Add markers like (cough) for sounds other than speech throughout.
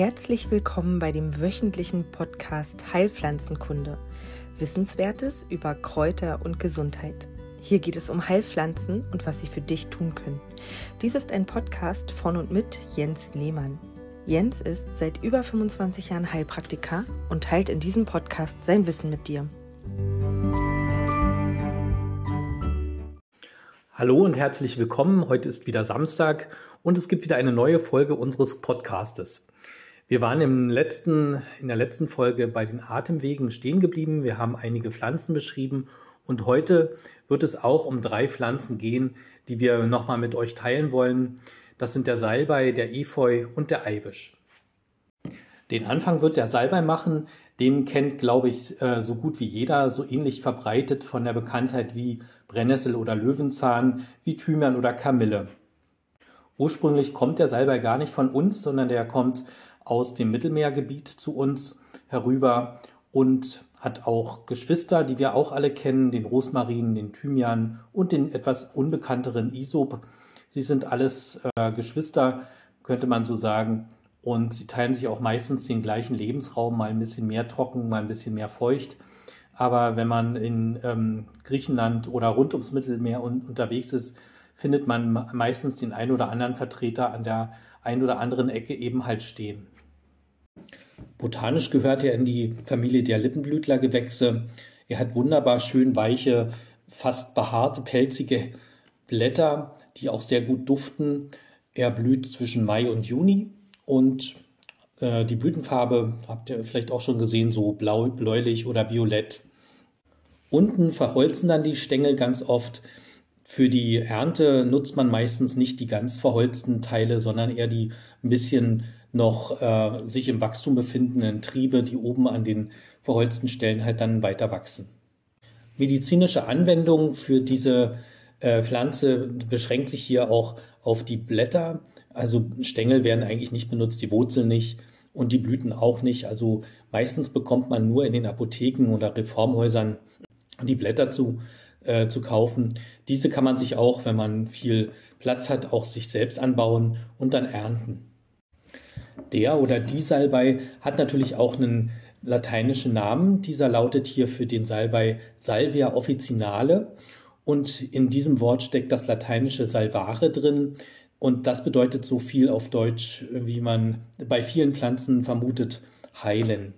Herzlich willkommen bei dem wöchentlichen Podcast Heilpflanzenkunde. Wissenswertes über Kräuter und Gesundheit. Hier geht es um Heilpflanzen und was sie für dich tun können. Dies ist ein Podcast von und mit Jens Lehmann. Jens ist seit über 25 Jahren Heilpraktiker und teilt in diesem Podcast sein Wissen mit dir. Hallo und herzlich willkommen. Heute ist wieder Samstag und es gibt wieder eine neue Folge unseres Podcastes. Wir waren im letzten, in der letzten Folge bei den Atemwegen stehen geblieben. Wir haben einige Pflanzen beschrieben und heute wird es auch um drei Pflanzen gehen, die wir nochmal mit euch teilen wollen. Das sind der Salbei, der Efeu und der Eibisch. Den Anfang wird der Salbei machen. Den kennt, glaube ich, äh, so gut wie jeder, so ähnlich verbreitet von der Bekanntheit wie Brennnessel oder Löwenzahn, wie Thymian oder Kamille. Ursprünglich kommt der Salbei gar nicht von uns, sondern der kommt aus dem Mittelmeergebiet zu uns herüber und hat auch Geschwister, die wir auch alle kennen, den Rosmarin, den Thymian und den etwas unbekannteren Isop. Sie sind alles äh, Geschwister, könnte man so sagen. Und sie teilen sich auch meistens den gleichen Lebensraum, mal ein bisschen mehr trocken, mal ein bisschen mehr feucht. Aber wenn man in ähm, Griechenland oder rund ums Mittelmeer un unterwegs ist, findet man meistens den ein oder anderen Vertreter an der ein oder anderen Ecke eben halt stehen. Botanisch gehört er in die Familie der Lippenblütlergewächse. Er hat wunderbar schön weiche, fast behaarte, pelzige Blätter, die auch sehr gut duften. Er blüht zwischen Mai und Juni und äh, die Blütenfarbe habt ihr vielleicht auch schon gesehen, so blau, bläulich oder violett. Unten verholzen dann die Stängel ganz oft. Für die Ernte nutzt man meistens nicht die ganz verholzten Teile, sondern eher die ein bisschen noch äh, sich im Wachstum befindenden Triebe, die oben an den verholzten Stellen halt dann weiter wachsen. Medizinische Anwendung für diese äh, Pflanze beschränkt sich hier auch auf die Blätter. Also Stängel werden eigentlich nicht benutzt, die Wurzeln nicht und die Blüten auch nicht. Also meistens bekommt man nur in den Apotheken oder Reformhäusern die Blätter zu äh, zu kaufen. Diese kann man sich auch, wenn man viel Platz hat, auch sich selbst anbauen und dann ernten. Der oder die Salbei hat natürlich auch einen lateinischen Namen. Dieser lautet hier für den Salbei Salvia officinale. Und in diesem Wort steckt das lateinische Salvare drin. Und das bedeutet so viel auf Deutsch, wie man bei vielen Pflanzen vermutet, heilen.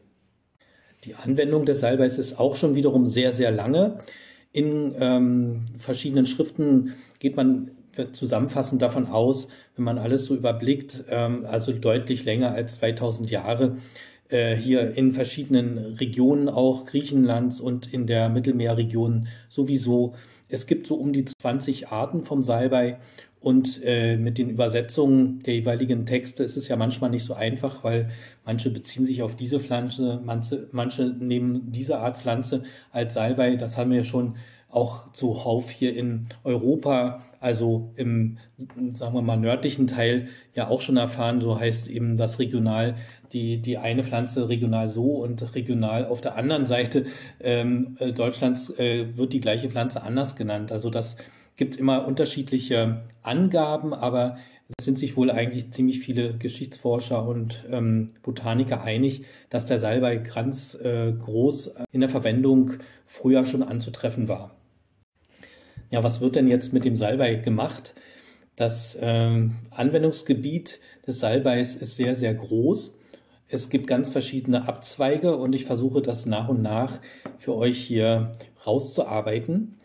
Die Anwendung des Salbeis ist auch schon wiederum sehr, sehr lange. In ähm, verschiedenen Schriften geht man zusammenfassend davon aus, wenn man alles so überblickt, ähm, also deutlich länger als 2000 Jahre, äh, hier in verschiedenen Regionen auch Griechenlands und in der Mittelmeerregion sowieso. Es gibt so um die 20 Arten vom Salbei und äh, mit den Übersetzungen der jeweiligen Texte ist es ja manchmal nicht so einfach, weil manche beziehen sich auf diese Pflanze, manche, manche nehmen diese Art Pflanze als Salbei. Das haben wir schon auch zuhauf hier in Europa, also im, sagen wir mal, nördlichen Teil ja auch schon erfahren. So heißt eben das regional, die, die eine Pflanze regional so und regional auf der anderen Seite ähm, äh, Deutschlands äh, wird die gleiche Pflanze anders genannt. Also das gibt immer unterschiedliche Angaben, aber es sind sich wohl eigentlich ziemlich viele Geschichtsforscher und ähm, Botaniker einig, dass der Salbei ganz äh, groß in der Verwendung früher schon anzutreffen war. Ja, was wird denn jetzt mit dem Salbei gemacht? Das ähm, Anwendungsgebiet des Salbeis ist sehr, sehr groß. Es gibt ganz verschiedene Abzweige und ich versuche das nach und nach für euch hier rauszuarbeiten.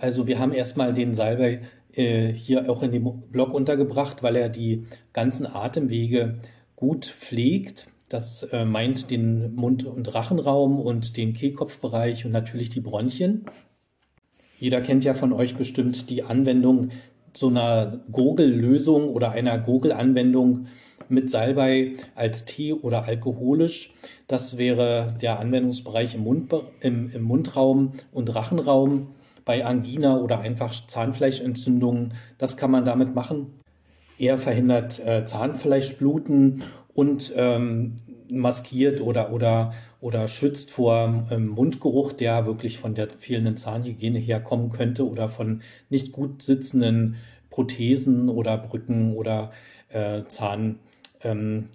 Also wir haben erstmal den Salbei äh, hier auch in dem Blog untergebracht, weil er die ganzen Atemwege gut pflegt. Das äh, meint den Mund- und Rachenraum und den Kehlkopfbereich und natürlich die Bronchien. Jeder kennt ja von euch bestimmt die Anwendung so einer Gurgellösung oder einer Gurgelanwendung mit Salbei als Tee oder alkoholisch. Das wäre der Anwendungsbereich im, Mund, im, im Mundraum und Rachenraum bei Angina oder einfach Zahnfleischentzündungen. Das kann man damit machen. Er verhindert äh, Zahnfleischbluten und ähm, maskiert oder, oder, oder schützt vor ähm, Mundgeruch, der wirklich von der fehlenden Zahnhygiene herkommen könnte oder von nicht gut sitzenden Prothesen oder Brücken oder äh, Zahn ähm.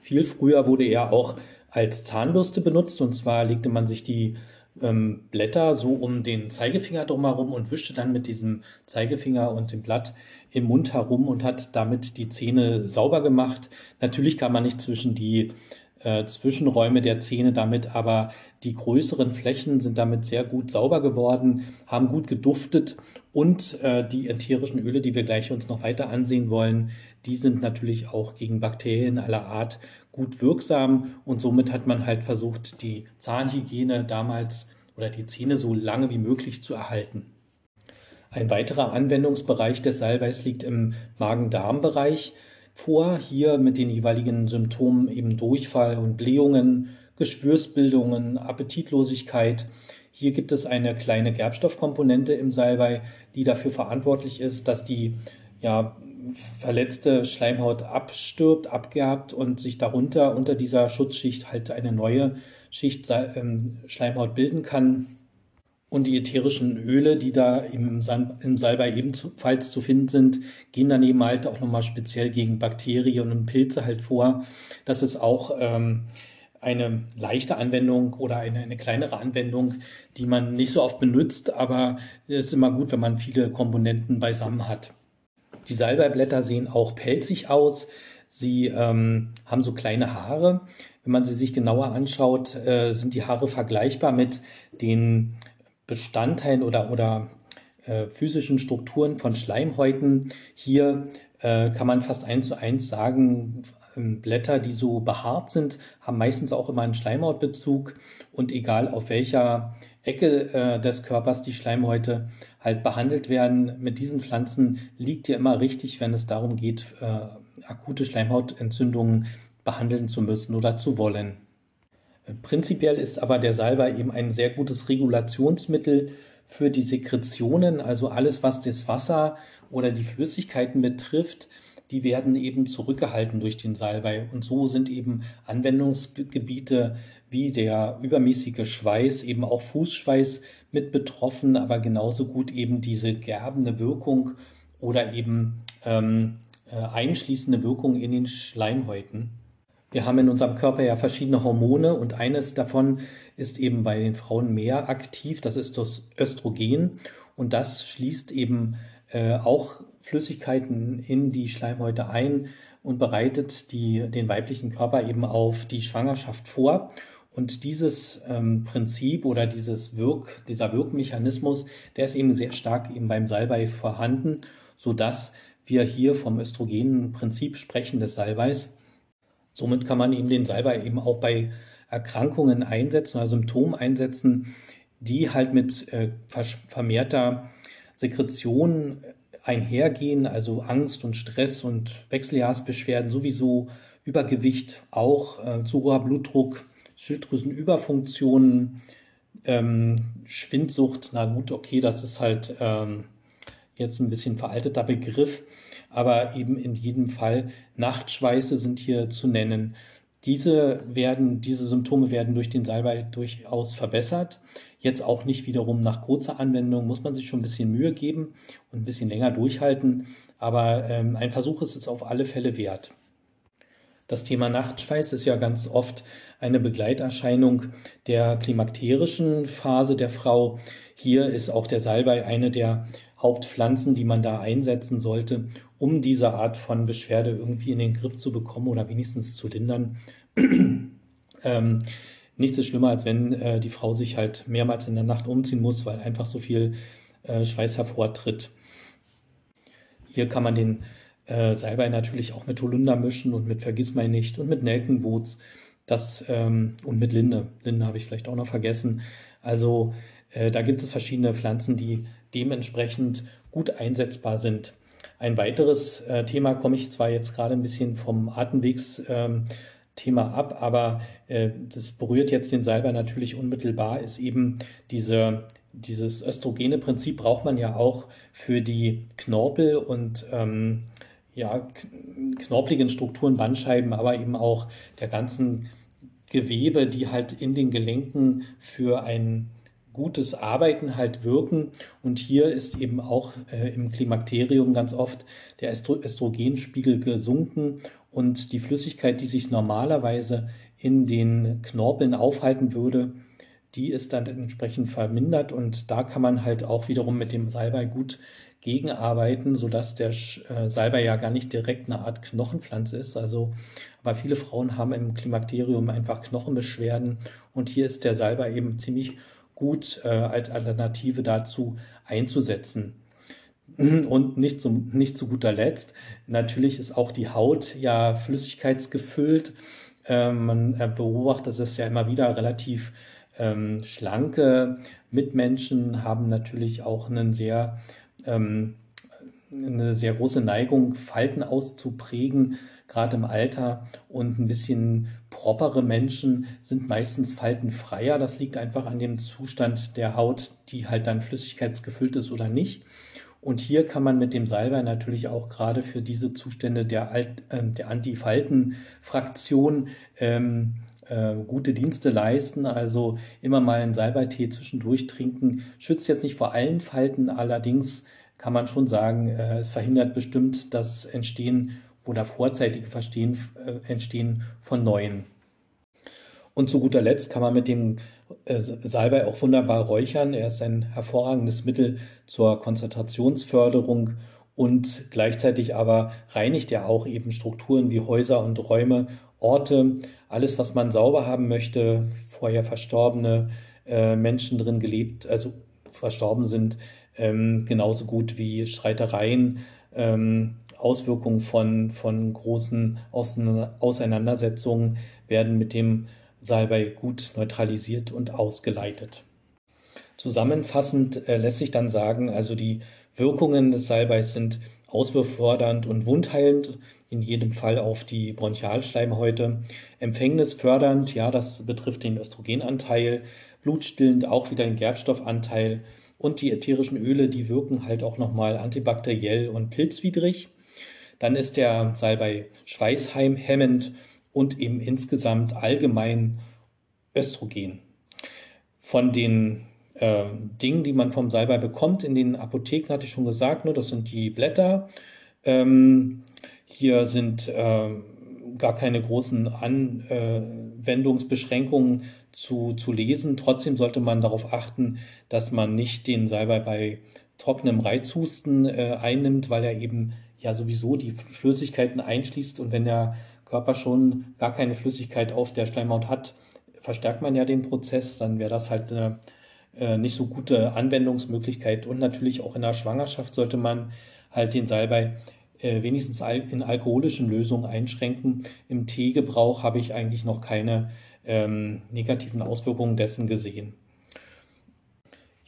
Viel früher wurde er auch als Zahnbürste benutzt und zwar legte man sich die ähm, Blätter so um den Zeigefinger drumherum und wischte dann mit diesem Zeigefinger und dem Blatt im Mund herum und hat damit die Zähne sauber gemacht. Natürlich kann man nicht zwischen die äh, Zwischenräume der Zähne damit, aber die größeren Flächen sind damit sehr gut sauber geworden, haben gut geduftet und äh, die ätherischen Öle, die wir gleich uns noch weiter ansehen wollen, die sind natürlich auch gegen Bakterien aller Art gut wirksam und somit hat man halt versucht, die Zahnhygiene damals oder die Zähne so lange wie möglich zu erhalten. Ein weiterer Anwendungsbereich des Salbeis liegt im Magen-Darm-Bereich vor, hier mit den jeweiligen Symptomen eben Durchfall und Blähungen, Geschwürsbildungen, Appetitlosigkeit. Hier gibt es eine kleine Gerbstoffkomponente im Salbei, die dafür verantwortlich ist, dass die ja, verletzte Schleimhaut abstirbt, abgerbt und sich darunter unter dieser Schutzschicht halt eine neue Schicht ähm, Schleimhaut bilden kann. Und die ätherischen Öle, die da im, im Salbei ebenfalls zu finden sind, gehen daneben halt auch nochmal speziell gegen Bakterien und Pilze halt vor. Das ist auch ähm, eine leichte Anwendung oder eine, eine kleinere Anwendung, die man nicht so oft benutzt, aber es ist immer gut, wenn man viele Komponenten beisammen hat. Die Salbeiblätter sehen auch pelzig aus. Sie ähm, haben so kleine Haare. Wenn man sie sich genauer anschaut, äh, sind die Haare vergleichbar mit den Bestandteilen oder, oder äh, physischen Strukturen von Schleimhäuten. Hier äh, kann man fast eins zu eins sagen, ähm, Blätter, die so behaart sind, haben meistens auch immer einen Schleimhautbezug und egal auf welcher Ecke äh, des Körpers die Schleimhäute halt behandelt werden, mit diesen Pflanzen liegt ihr immer richtig, wenn es darum geht, äh, akute Schleimhautentzündungen behandeln zu müssen oder zu wollen. Prinzipiell ist aber der Salbei eben ein sehr gutes Regulationsmittel für die Sekretionen, also alles, was das Wasser oder die Flüssigkeiten betrifft, die werden eben zurückgehalten durch den Salbei. Und so sind eben Anwendungsgebiete wie der übermäßige Schweiß, eben auch Fußschweiß mit betroffen, aber genauso gut eben diese gerbende Wirkung oder eben ähm, äh, einschließende Wirkung in den Schleimhäuten. Wir haben in unserem Körper ja verschiedene Hormone und eines davon ist eben bei den Frauen mehr aktiv, das ist das Östrogen und das schließt eben äh, auch Flüssigkeiten in die Schleimhäute ein und bereitet die, den weiblichen Körper eben auf die Schwangerschaft vor. Und dieses ähm, Prinzip oder dieses Wirk, dieser Wirkmechanismus, der ist eben sehr stark eben beim Salbei vorhanden, so dass wir hier vom Östrogenprinzip sprechen des Salbeis. Somit kann man eben den Salbei eben auch bei Erkrankungen einsetzen oder Symptomen einsetzen, die halt mit äh, vermehrter Sekretion einhergehen, also Angst und Stress und Wechseljahrsbeschwerden sowieso, Übergewicht auch, äh, zu hoher Blutdruck, Schilddrüsenüberfunktionen, ähm, Schwindsucht, na gut, okay, das ist halt ähm, jetzt ein bisschen veralteter Begriff, aber eben in jedem Fall Nachtschweiße sind hier zu nennen. Diese werden, diese Symptome werden durch den Salbei durchaus verbessert. Jetzt auch nicht wiederum nach kurzer Anwendung, muss man sich schon ein bisschen Mühe geben und ein bisschen länger durchhalten. Aber ähm, ein Versuch ist es auf alle Fälle wert. Das Thema Nachtschweiß ist ja ganz oft eine Begleiterscheinung der klimakterischen Phase der Frau. Hier ist auch der Salbei eine der Hauptpflanzen, die man da einsetzen sollte, um diese Art von Beschwerde irgendwie in den Griff zu bekommen oder wenigstens zu lindern. (clears throat) ähm, nichts ist schlimmer, als wenn äh, die Frau sich halt mehrmals in der Nacht umziehen muss, weil einfach so viel äh, Schweiß hervortritt. Hier kann man den äh, Salbei natürlich auch mit Holunder mischen und mit Vergissmeinnicht und mit Nelkenwurz das, ähm, und mit Linde. Linde habe ich vielleicht auch noch vergessen. Also äh, da gibt es verschiedene Pflanzen, die dementsprechend gut einsetzbar sind. Ein weiteres äh, Thema komme ich zwar jetzt gerade ein bisschen vom Atemwegsthema ähm, ab, aber äh, das berührt jetzt den Salbei natürlich unmittelbar, ist eben diese, dieses östrogene Prinzip braucht man ja auch für die Knorpel und ähm, ja, knorpeligen Strukturen, Bandscheiben, aber eben auch der ganzen Gewebe, die halt in den Gelenken für ein gutes Arbeiten halt wirken. Und hier ist eben auch äh, im Klimakterium ganz oft der Estro Östrogenspiegel gesunken und die Flüssigkeit, die sich normalerweise in den Knorpeln aufhalten würde, die ist dann entsprechend vermindert und da kann man halt auch wiederum mit dem Salbei gut gegenarbeiten, sodass der äh, Salbei ja gar nicht direkt eine Art Knochenpflanze ist. Also, aber viele Frauen haben im Klimakterium einfach Knochenbeschwerden und hier ist der Salbei eben ziemlich gut äh, als Alternative dazu einzusetzen. (clears throat) Und nicht, zum, nicht zu guter Letzt, natürlich ist auch die Haut ja flüssigkeitsgefüllt. Äh, man beobachtet es ja immer wieder relativ ähm, schlanke Mitmenschen haben natürlich auch einen sehr, ähm, eine sehr große Neigung, Falten auszuprägen, gerade im Alter. Und ein bisschen propere Menschen sind meistens faltenfreier. Das liegt einfach an dem Zustand der Haut, die halt dann flüssigkeitsgefüllt ist oder nicht. Und hier kann man mit dem Salbei natürlich auch gerade für diese Zustände der, Alt, äh, der Antifalten-Fraktion ähm, äh, gute Dienste leisten. Also immer mal einen Salbeitee zwischendurch trinken. Schützt jetzt nicht vor allen Falten, allerdings kann man schon sagen, äh, es verhindert bestimmt das Entstehen oder vorzeitige Verstehen, äh, Entstehen von neuen. Und zu guter Letzt kann man mit dem äh, Salbei auch wunderbar räuchern. Er ist ein hervorragendes Mittel zur Konzentrationsförderung und gleichzeitig aber reinigt er auch eben Strukturen wie Häuser und Räume, Orte, alles, was man sauber haben möchte, vorher verstorbene äh, Menschen drin gelebt, also verstorben sind, ähm, genauso gut wie Streitereien, ähm, Auswirkungen von, von großen Auseinandersetzungen werden mit dem Salbei gut neutralisiert und ausgeleitet. Zusammenfassend äh, lässt sich dann sagen, also die Wirkungen des Salbeis sind auswurffördernd und wundheilend, in jedem Fall auf die Bronchialschleimhäute. Empfängnisfördernd, ja, das betrifft den Östrogenanteil, blutstillend auch wieder den Gerbstoffanteil und die ätherischen Öle, die wirken halt auch nochmal antibakteriell und pilzwidrig. Dann ist der Salbei schweißheimhemmend und eben insgesamt allgemein Östrogen. Von den äh, Dingen, die man vom Salbei bekommt, in den Apotheken hatte ich schon gesagt, ne, das sind die Blätter. Ähm, hier sind äh, gar keine großen Anwendungsbeschränkungen zu, zu lesen. Trotzdem sollte man darauf achten, dass man nicht den Salbei bei trockenem Reizhusten äh, einnimmt, weil er eben ja sowieso die Flüssigkeiten einschließt und wenn der Körper schon gar keine Flüssigkeit auf der Schleimhaut hat, verstärkt man ja den Prozess, dann wäre das halt eine äh, nicht so gute Anwendungsmöglichkeit. Und natürlich auch in der Schwangerschaft sollte man halt den Salbei äh, wenigstens in alkoholischen Lösungen einschränken. Im Teegebrauch habe ich eigentlich noch keine ähm, negativen Auswirkungen dessen gesehen.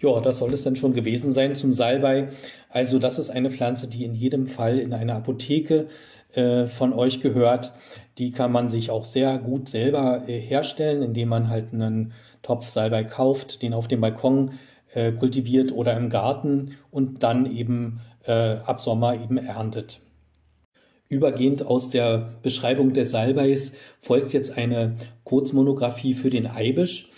Ja, das soll es dann schon gewesen sein zum Salbei. Also das ist eine Pflanze, die in jedem Fall in einer Apotheke äh, von euch gehört. Die kann man sich auch sehr gut selber äh, herstellen, indem man halt einen Topf Salbei kauft, den auf dem Balkon äh, kultiviert oder im Garten und dann eben äh, ab Sommer eben erntet. Übergehend aus der Beschreibung des Salbeis folgt jetzt eine Kurzmonographie für den Eibisch.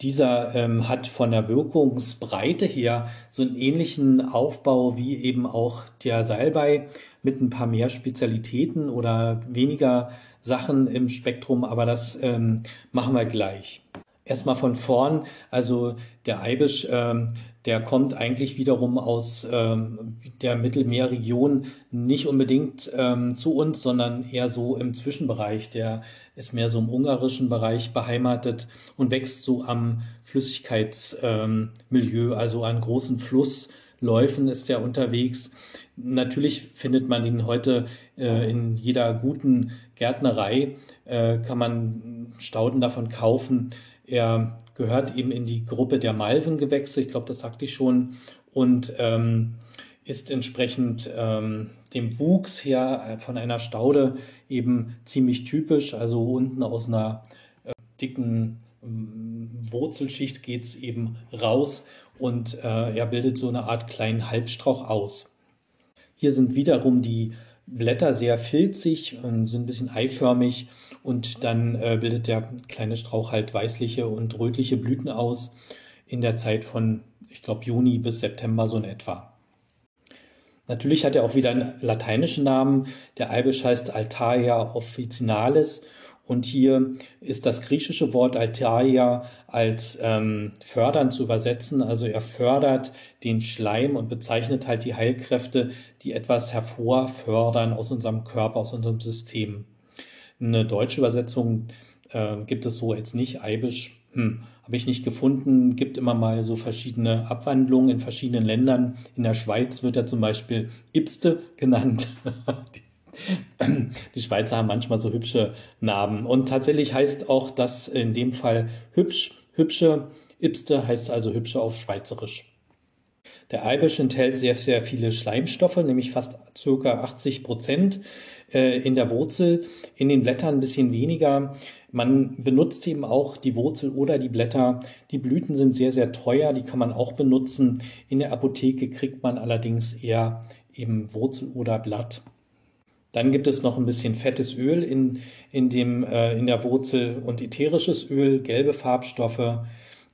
Dieser ähm, hat von der Wirkungsbreite her so einen ähnlichen Aufbau wie eben auch der Salbei mit ein paar mehr Spezialitäten oder weniger Sachen im Spektrum, aber das ähm, machen wir gleich. Erstmal von vorn, also der Eibisch, ähm, der kommt eigentlich wiederum aus ähm, der Mittelmeerregion nicht unbedingt ähm, zu uns, sondern eher so im Zwischenbereich. Der ist mehr so im ungarischen Bereich beheimatet und wächst so am Flüssigkeitsmilieu, also an großen Flussläufen ist er unterwegs. Natürlich findet man ihn heute äh, in jeder guten Gärtnerei, äh, kann man Stauden davon kaufen. Er gehört eben in die Gruppe der Malvengewächse, ich glaube, das sagte ich schon, und ähm, ist entsprechend ähm, dem Wuchs her äh, von einer Staude eben ziemlich typisch. Also unten aus einer äh, dicken äh, Wurzelschicht geht es eben raus und äh, er bildet so eine Art kleinen Halbstrauch aus. Hier sind wiederum die Blätter sehr filzig, und sind ein bisschen eiförmig und dann äh, bildet der kleine Strauch halt weißliche und rötliche Blüten aus. in der Zeit von, ich glaube, Juni bis September so in etwa. Natürlich hat er auch wieder einen lateinischen Namen. Der Eibisch heißt Altaia officinalis und hier ist das griechische Wort Altaia als ähm, fördern zu übersetzen. Also er fördert den Schleim und bezeichnet halt die Heilkräfte, die etwas hervorfördern aus unserem Körper, aus unserem System. Eine deutsche Übersetzung äh, gibt es so jetzt nicht. Eibisch hm, habe ich nicht gefunden. Gibt immer mal so verschiedene Abwandlungen in verschiedenen Ländern. In der Schweiz wird er zum Beispiel Ipste genannt. (laughs) (clears throat) Die Schweizer haben manchmal so hübsche Namen. Und tatsächlich heißt auch das in dem Fall hübsch, hübsche. Ipste heißt also hübsche auf Schweizerisch. Der Eibisch enthält sehr, sehr viele Schleimstoffe, nämlich fast ca. 80 Prozent äh, in der Wurzel, in den Blättern ein bisschen weniger. Man benutzt eben auch die Wurzel oder die Blätter. Die Blüten sind sehr, sehr teuer, die kann man auch benutzen. In der Apotheke kriegt man allerdings eher eben Wurzel oder Blatt. Dann gibt es noch ein bisschen fettes Öl in, in, dem, äh, in der Wurzel und ätherisches Öl, gelbe Farbstoffe.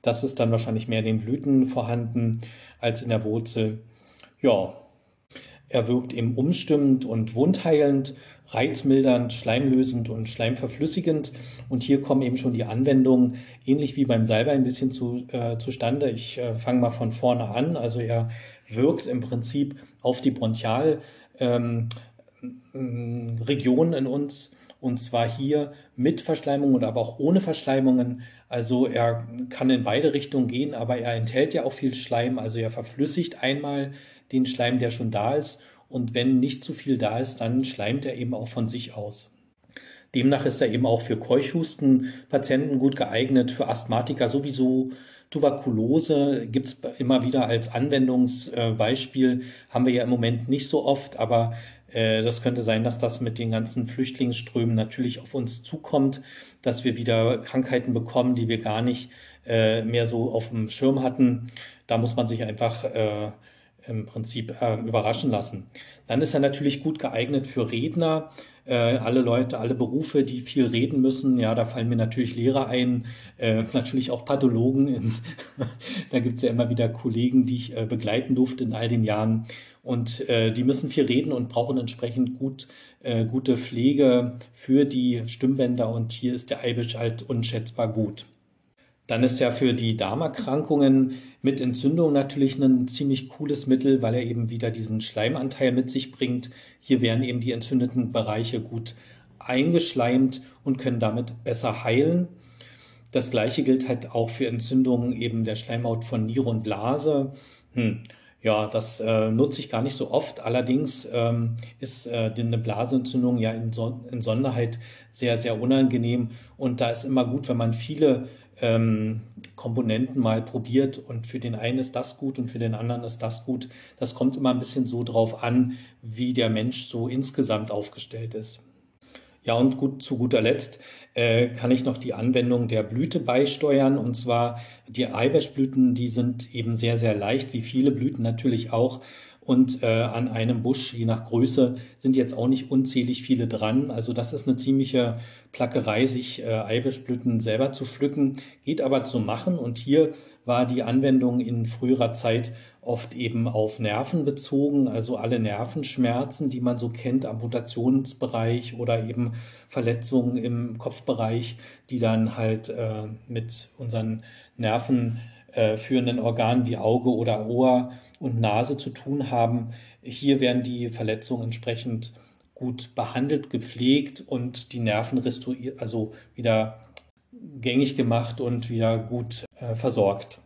Das ist dann wahrscheinlich mehr in den Blüten vorhanden als in der Wurzel. Ja, er wirkt eben umstimmend und wundheilend, reizmildernd, schleimlösend und schleimverflüssigend. Und hier kommen eben schon die Anwendungen, ähnlich wie beim Salbei, ein bisschen zu, äh, zustande. Ich äh, fange mal von vorne an. Also er wirkt im Prinzip auf die Bronchial. Ähm, Regionen in uns, und zwar hier mit Verschleimungen oder aber auch ohne Verschleimungen. Also er kann in beide Richtungen gehen, aber er enthält ja auch viel Schleim, also er verflüssigt einmal den Schleim, der schon da ist, und wenn nicht zu viel da ist, dann schleimt er eben auch von sich aus. Demnach ist er eben auch für Keuchhustenpatienten gut geeignet, für Asthmatiker sowieso. Tuberkulose gibt es immer wieder als Anwendungsbeispiel, haben wir ja im Moment nicht so oft, aber äh, das könnte sein, dass das mit den ganzen Flüchtlingsströmen natürlich auf uns zukommt, dass wir wieder Krankheiten bekommen, die wir gar nicht äh, mehr so auf dem Schirm hatten. Da muss man sich einfach äh, im Prinzip überraschen lassen. Dann ist er natürlich gut geeignet für Redner, alle Leute, alle Berufe, die viel reden müssen. Ja, da fallen mir natürlich Lehrer ein, (laughs) natürlich auch Pathologen. (laughs) da gibt es ja immer wieder Kollegen, die ich begleiten durfte in all den Jahren. Und äh, die müssen viel reden und brauchen entsprechend gut, äh, gute Pflege für die Stimmbänder. Und hier ist der Eibisch halt unschätzbar gut. Dann ist ja für die Darmerkrankungen mit Entzündung natürlich ein ziemlich cooles Mittel, weil er eben wieder diesen Schleimanteil mit sich bringt. Hier werden eben die entzündeten Bereiche gut eingeschleimt und können damit besser heilen. Das gleiche gilt halt auch für Entzündungen eben der Schleimhaut von Niere und Blase. Hm. Ja, das äh, nutze ich gar nicht so oft. Allerdings ähm, ist äh, eine Blasenentzündung ja in, so in Sonderheit sehr, sehr unangenehm. Und da ist immer gut, wenn man viele ähm, Komponenten mal probiert und für den einen ist das gut und für den anderen ist das gut. Das kommt immer ein bisschen so drauf an, wie der Mensch so insgesamt aufgestellt ist. Ja, und gut, zu guter Letzt äh, kann ich noch die Anwendung der Blüte beisteuern. Und zwar die Eibeschblüten, die sind eben sehr, sehr leicht, wie viele Blüten natürlich auch. Und äh, an einem Busch, je nach Größe, sind jetzt auch nicht unzählig viele dran. Also das ist eine ziemliche Plackerei, sich äh, Eibischblüten selber zu pflücken, geht aber zu machen. Und hier war die Anwendung in früherer Zeit oft eben auf Nerven bezogen, also alle Nervenschmerzen, die man so kennt, Amputationsbereich oder eben Verletzungen im Kopfbereich, die dann halt äh, mit unseren nervenführenden äh, Organen wie Auge oder Ohr und Nase zu tun haben. Hier werden die Verletzungen entsprechend gut behandelt, gepflegt und die Nerven restauriert, also wieder gängig gemacht und wieder gut äh, versorgt.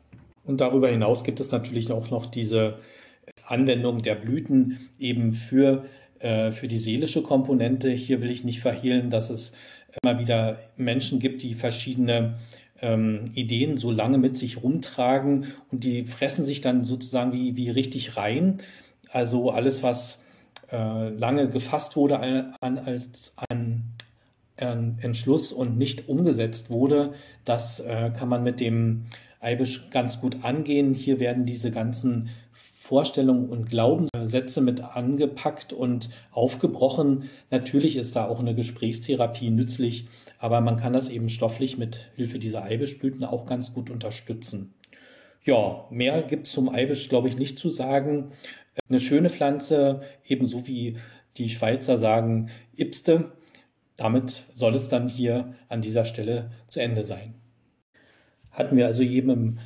Und darüber hinaus gibt es natürlich auch noch diese Anwendung der Blüten eben für, äh, für die seelische Komponente. Hier will ich nicht verhehlen, dass es immer wieder Menschen gibt, die verschiedene ähm, Ideen so lange mit sich rumtragen und die fressen sich dann sozusagen wie, wie richtig rein. Also alles, was äh, lange gefasst wurde an, als an, an Entschluss und nicht umgesetzt wurde, das äh, kann man mit dem Eibisch ganz gut angehen. Hier werden diese ganzen Vorstellungen und Glaubenssätze mit angepackt und aufgebrochen. Natürlich ist da auch eine Gesprächstherapie nützlich, aber man kann das eben stofflich mit Hilfe dieser Eibischblüten auch ganz gut unterstützen. Ja, mehr gibt es zum Eibisch, glaube ich, nicht zu sagen. Eine schöne Pflanze, ebenso wie die Schweizer sagen Ipste. Damit soll es dann hier an dieser Stelle zu Ende sein. Hatten wir also eben im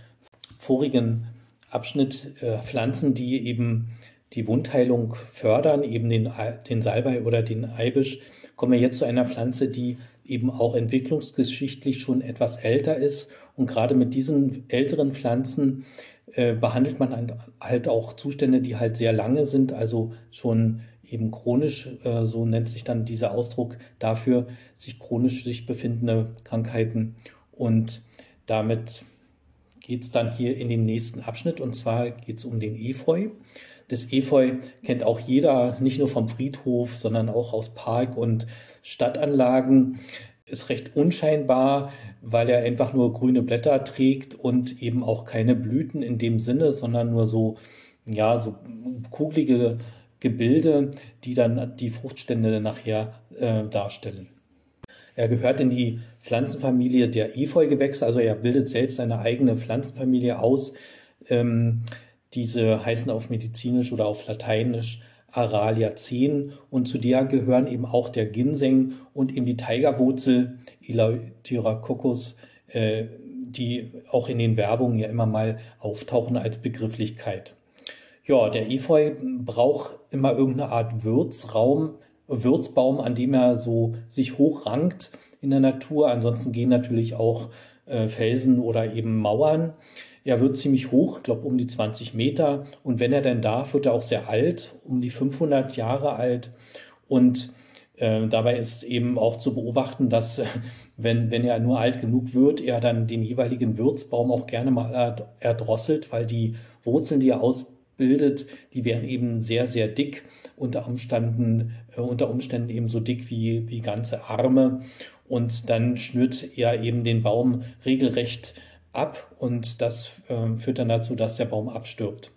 vorigen Abschnitt äh, Pflanzen, die eben die Wundheilung fördern, eben den, den Salbei oder den Eibisch, kommen wir jetzt zu einer Pflanze, die eben auch entwicklungsgeschichtlich schon etwas älter ist. Und gerade mit diesen älteren Pflanzen äh, behandelt man halt auch Zustände, die halt sehr lange sind, also schon eben chronisch, äh, so nennt sich dann dieser Ausdruck dafür, sich chronisch sich befindende Krankheiten. Und damit geht es dann hier in den nächsten Abschnitt und zwar geht es um den Efeu. Das Efeu kennt auch jeder, nicht nur vom Friedhof, sondern auch aus Park- und Stadtanlagen. Ist recht unscheinbar, weil er einfach nur grüne Blätter trägt und eben auch keine Blüten in dem Sinne, sondern nur so, ja, so kugelige Gebilde, die dann die Fruchtstände nachher äh, darstellen. Er gehört in die Pflanzenfamilie der Efeugewächse, also er bildet selbst eine eigene Pflanzenfamilie aus. Ähm, diese heißen auf Medizinisch oder auf Lateinisch Aralia 10 und zu der gehören eben auch der Ginseng und eben die Tigerwurzel Eleutherococcus, äh, die auch in den Werbungen ja immer mal auftauchen als Begrifflichkeit. Ja, der Efeu braucht immer irgendeine Art Würzraum, Würzbaum, an dem er so sich hochrankt in der Natur. Ansonsten gehen natürlich auch äh, Felsen oder eben Mauern. Er wird ziemlich hoch, glaube um die 20 Meter. Und wenn er denn darf, wird er auch sehr alt, um die 500 Jahre alt. Und äh, dabei ist eben auch zu beobachten, dass wenn, wenn er nur alt genug wird, er dann den jeweiligen Würzbaum auch gerne mal erdrosselt, weil die Wurzeln, die er ausbildet, die werden eben sehr, sehr dick, unter Umständen, äh, unter Umständen eben so dick wie, wie ganze Arme. Und dann schnürt er eben den Baum regelrecht ab und das äh, führt dann dazu, dass der Baum abstirbt.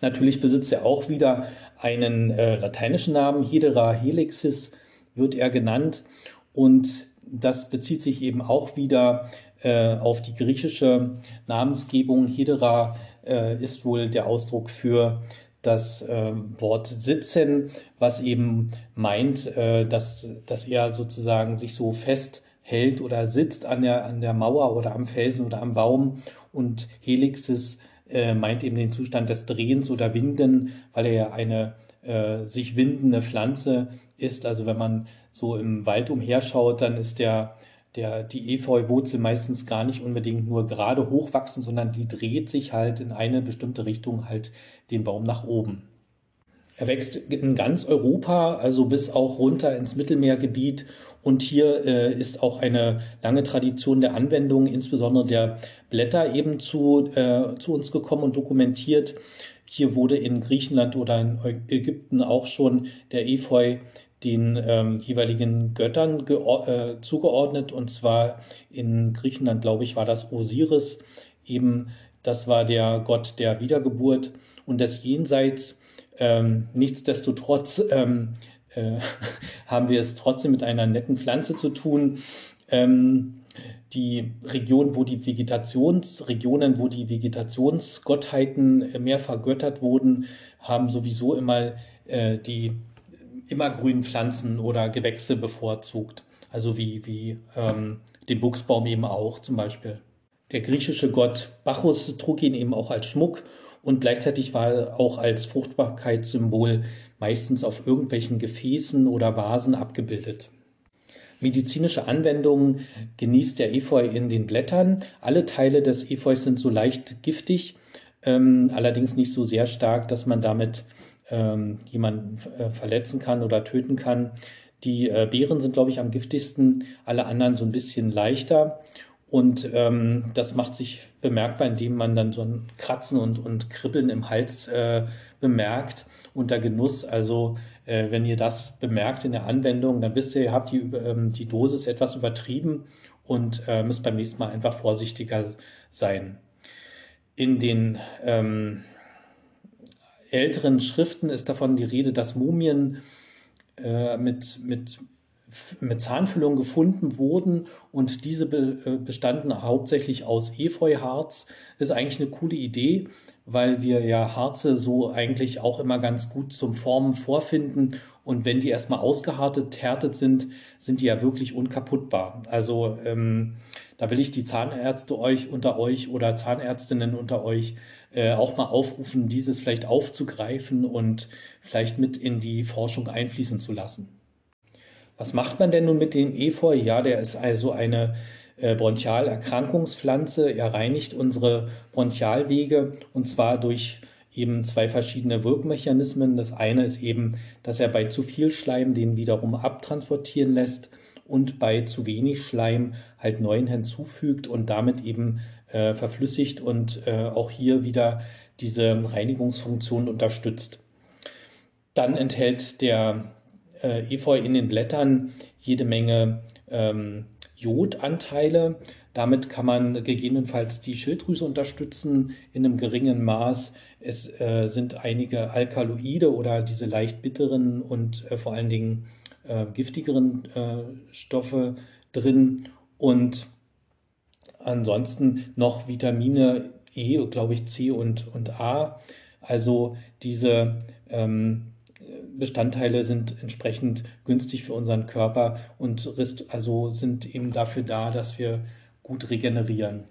Natürlich besitzt er auch wieder einen äh, lateinischen Namen, Hedera helixis wird er genannt und das bezieht sich eben auch wieder äh, auf die griechische Namensgebung. Hedera äh, ist wohl der Ausdruck für das äh, Wort sitzen, was eben meint, äh, dass, dass er sozusagen sich so fest hält oder sitzt an der, an der Mauer oder am Felsen oder am Baum. Und Helixis äh, meint eben den Zustand des Drehens oder Winden, weil er ja eine äh, sich windende Pflanze ist. Also wenn man so im Wald umherschaut, dann ist der, der, die Efeu-Wurzel meistens gar nicht unbedingt nur gerade hochwachsen, sondern die dreht sich halt in eine bestimmte Richtung halt den Baum nach oben. Er wächst in ganz Europa, also bis auch runter ins Mittelmeergebiet. Und hier äh, ist auch eine lange Tradition der Anwendung, insbesondere der Blätter, eben zu, äh, zu uns gekommen und dokumentiert. Hier wurde in Griechenland oder in Ägypten auch schon der Efeu den ähm, jeweiligen Göttern äh, zugeordnet. Und zwar in Griechenland, glaube ich, war das Osiris. Eben, das war der Gott der Wiedergeburt und des Jenseits. Ähm, nichtsdestotrotz ähm, äh, (laughs) haben wir es trotzdem mit einer netten Pflanze zu tun. Ähm, die Region, wo die Vegetationsregionen, wo die Vegetationsgottheiten mehr vergöttert wurden, haben sowieso immer äh, die immergrünen Pflanzen oder Gewächse bevorzugt. Also wie, wie ähm, den Buchsbaum eben auch zum Beispiel. Der griechische Gott Bacchus trug ihn eben auch als Schmuck und gleichzeitig war er auch als Fruchtbarkeitssymbol meistens auf irgendwelchen Gefäßen oder Vasen abgebildet. Medizinische Anwendungen genießt der Efeu in den Blättern. Alle Teile des Efeus sind so leicht giftig, ähm, allerdings nicht so sehr stark, dass man damit ähm, jemanden äh, verletzen kann oder töten kann. Die äh, Beeren sind, glaube ich, am giftigsten, alle anderen so ein bisschen leichter. Und ähm, das macht sich bemerkbar, indem man dann so ein Kratzen und, und Kribbeln im Hals äh, bemerkt unter Genuss. Also äh, wenn ihr das bemerkt in der Anwendung, dann wisst ihr, ihr habt die, ähm, die Dosis etwas übertrieben und äh, müsst beim nächsten Mal einfach vorsichtiger sein. In den ähm, älteren Schriften ist davon die Rede, dass Mumien äh, mit, mit mit Zahnfüllung gefunden wurden und diese äh, bestanden hauptsächlich aus Efeuharz. Ist eigentlich eine coole Idee, weil wir ja Harze so eigentlich auch immer ganz gut zum Formen vorfinden und wenn die erstmal ausgehärtet, härtet sind, sind die ja wirklich unkaputtbar. Also ähm, da will ich die Zahnärzte euch unter euch oder Zahnärztinnen unter euch äh, auch mal aufrufen, dieses vielleicht aufzugreifen und vielleicht mit in die Forschung einfließen zu lassen. Was macht man denn nun mit dem Efeu? Ja, der ist also eine äh, Bronchialerkrankungspflanze. Er reinigt unsere Bronchialwege und zwar durch eben zwei verschiedene Wirkmechanismen. Das eine ist eben, dass er bei zu viel Schleim den wiederum abtransportieren lässt und bei zu wenig Schleim halt neuen hinzufügt und damit eben äh, verflüssigt und äh, auch hier wieder diese Reinigungsfunktion unterstützt. Dann enthält der äh, Efeu in den Blättern jede Menge ähm, Jodanteile. Damit kann man gegebenenfalls die Schilddrüse unterstützen in einem geringen Maß. Es äh, sind einige Alkaloide oder diese leicht bitteren und äh, vor allen Dingen äh, giftigeren äh, Stoffe drin und ansonsten noch Vitamine E, glaube ich, C und, und A. Also diese ähm, Bestandteile sind entsprechend günstig für unseren Körper und also sind eben dafür da, dass wir gut regenerieren.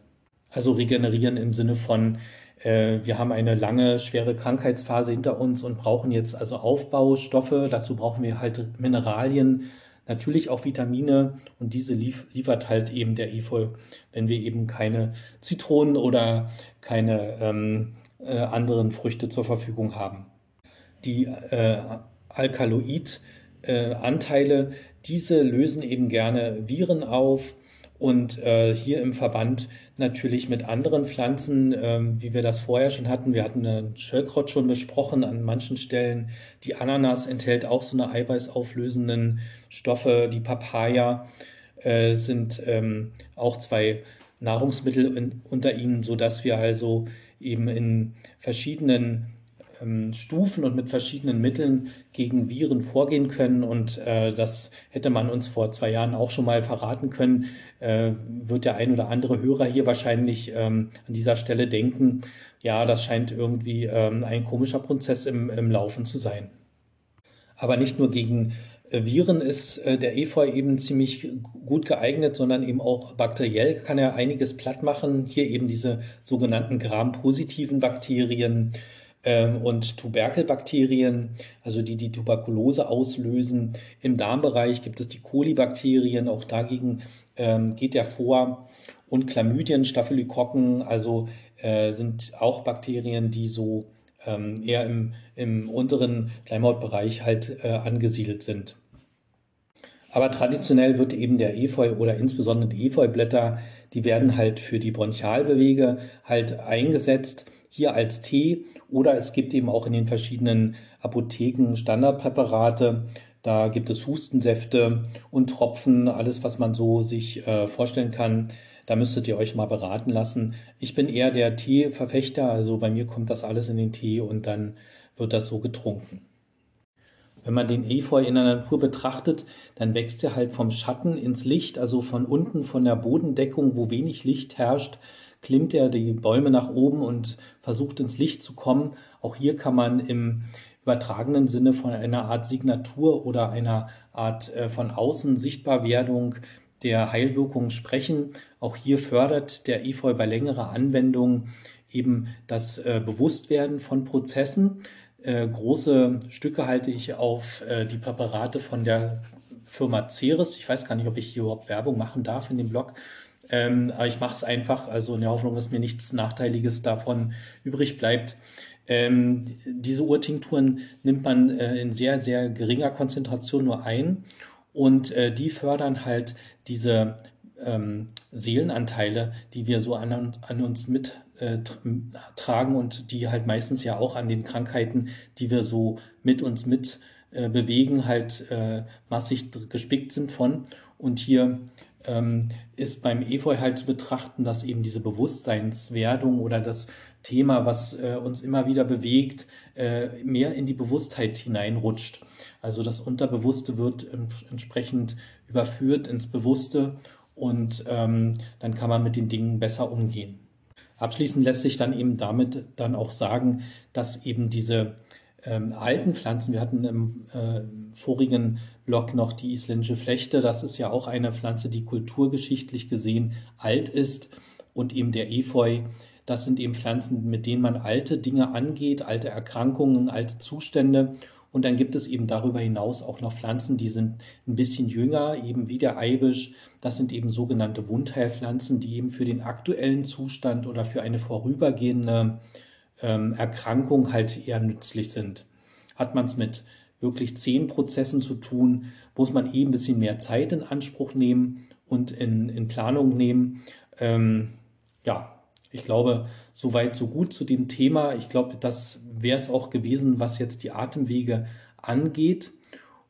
Also regenerieren im Sinne von, äh, wir haben eine lange, schwere Krankheitsphase hinter uns und brauchen jetzt also Aufbaustoffe. Dazu brauchen wir halt Mineralien, natürlich auch Vitamine und diese lief liefert halt eben der Efeu, wenn wir eben keine Zitronen oder keine ähm, äh, anderen Früchte zur Verfügung haben. Die äh, Alkaloid-Anteile, äh, diese lösen eben gerne Viren auf und äh, hier im Verband natürlich mit anderen Pflanzen, ähm, wie wir das vorher schon hatten. Wir hatten den Schöllkraut schon besprochen an manchen Stellen. Die Ananas enthält auch so eine eiweißauflösenden Stoffe. Die Papaya äh, sind ähm, auch zwei Nahrungsmittel in, unter ihnen, so dass wir also eben in verschiedenen ähm, Stufen und mit verschiedenen Mitteln gegen Viren vorgehen können. Und äh, das hätte man uns vor zwei Jahren auch schon mal verraten können. Äh, wird der ein oder andere Hörer hier wahrscheinlich ähm, an dieser Stelle denken, ja, das scheint irgendwie ähm, ein komischer Prozess im, im Laufen zu sein. Aber nicht nur gegen äh, Viren ist äh, der Efeu eben ziemlich gut geeignet, sondern eben auch bakteriell kann er einiges platt machen. Hier eben diese sogenannten Gram-positiven Bakterien, und Tuberkelbakterien, also die die Tuberkulose auslösen. Im Darmbereich gibt es die Kolibakterien, auch dagegen ähm, geht er vor. Und Chlamydien, Staphylokokken, also äh, sind auch Bakterien, die so ähm, eher im, im unteren Schleimhautbereich halt äh, angesiedelt sind. Aber traditionell wird eben der Efeu oder insbesondere die Efeublätter, die werden halt für die Bronchialbewege halt eingesetzt hier als Tee oder es gibt eben auch in den verschiedenen Apotheken Standardpräparate. Da gibt es Hustensäfte und Tropfen, alles, was man so sich äh, vorstellen kann. Da müsstet ihr euch mal beraten lassen. Ich bin eher der Teeverfechter, also bei mir kommt das alles in den Tee und dann wird das so getrunken. Wenn man den Efeu in der Natur betrachtet, dann wächst er halt vom Schatten ins Licht, also von unten von der Bodendeckung, wo wenig Licht herrscht, klimmt er die Bäume nach oben und versucht ins Licht zu kommen. Auch hier kann man im übertragenen Sinne von einer Art Signatur oder einer Art äh, von außen Sichtbarwerdung der Heilwirkung sprechen. Auch hier fördert der Efeu bei längerer Anwendung eben das äh, Bewusstwerden von Prozessen. Äh, große Stücke halte ich auf die Präparate von der Firma Ceres. Ich weiß gar nicht, ob ich hier überhaupt Werbung machen darf in dem Blog. Ähm, aber ich mache es einfach, also in der Hoffnung, dass mir nichts Nachteiliges davon übrig bleibt. Ähm, diese Urtinkturen nimmt man äh, in sehr, sehr geringer Konzentration nur ein und äh, die fördern halt diese ähm, Seelenanteile, die wir so an, an uns mittragen äh, und die halt meistens ja auch an den Krankheiten, die wir so mit uns mit äh, bewegen, halt äh, massig gespickt sind von. Und hier ähm, ist beim Efeu halt zu betrachten, dass eben diese Bewusstseinswerdung oder das Thema, was äh, uns immer wieder bewegt, äh, mehr in die Bewusstheit hineinrutscht. Also das Unterbewusste wird entsprechend überführt ins Bewusste und ähm, dann kann man mit den Dingen besser umgehen. Abschließend lässt sich dann eben damit dann auch sagen, dass eben diese ähm, alten Pflanzen, wir hatten im äh, vorigen Blog noch die isländische Flechte, das ist ja auch eine Pflanze, die kulturgeschichtlich gesehen alt ist. Und eben der Efeu, das sind eben Pflanzen, mit denen man alte Dinge angeht, alte Erkrankungen, alte Zustände. Und dann gibt es eben darüber hinaus auch noch Pflanzen, die sind ein bisschen jünger, eben wie der Eibisch. Das sind eben sogenannte Wundheilpflanzen, die eben für den aktuellen Zustand oder für eine vorübergehende ähm, Erkrankung halt eher nützlich sind. Hat man es mit wirklich zehn Prozessen zu tun, muss man eben ein bisschen mehr Zeit in Anspruch nehmen und in, in Planung nehmen. Ähm, ja, ich glaube, soweit, so gut zu dem Thema. Ich glaube, das wäre es auch gewesen, was jetzt die Atemwege angeht.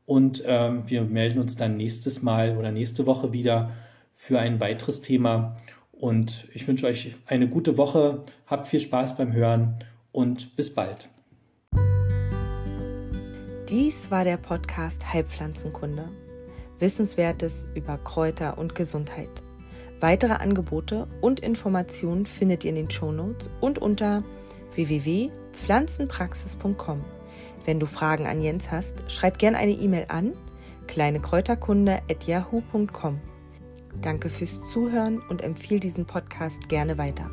Und ähm, wir melden uns dann nächstes Mal oder nächste Woche wieder für ein weiteres Thema. Und ich wünsche euch eine gute Woche. Habt viel Spaß beim Hören und bis bald. Dies war der Podcast Heilpflanzenkunde. Wissenswertes über Kräuter und Gesundheit. Weitere Angebote und Informationen findet ihr in den Shownotes und unter www.pflanzenpraxis.com. Wenn du Fragen an Jens hast, schreib gerne eine E-Mail an kleinekräuterkunde@yahoo.com. Danke fürs Zuhören und empfehle diesen Podcast gerne weiter.